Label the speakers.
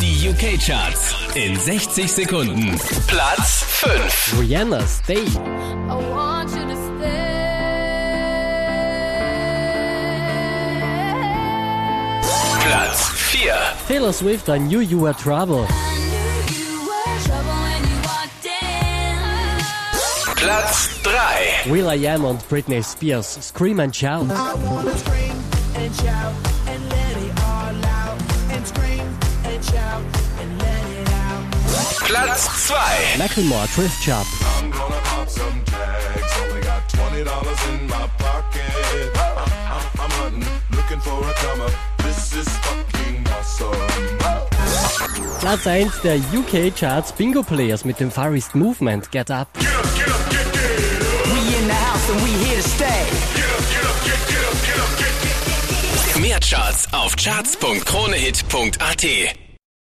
Speaker 1: Die UK-Charts in 60 Sekunden. Platz 5.
Speaker 2: Rihanna, Stay.
Speaker 3: I want you to stay.
Speaker 1: Platz 4.
Speaker 2: Taylor Swift, I Knew You Were Trouble.
Speaker 1: Platz 3.
Speaker 2: Will I Am und Britney Spears, Scream and Shout.
Speaker 4: I wanna scream and shout
Speaker 5: up. This is fucking awesome.
Speaker 2: Platz 1 der UK Charts Bingo Players mit dem Far East Movement, Get Up.
Speaker 5: Get up, get up, get get.
Speaker 4: We in the house and we here to stay.
Speaker 5: Get up, get up, get get up, get up, get get.
Speaker 1: Mehr Charts auf charts.kronehit.at.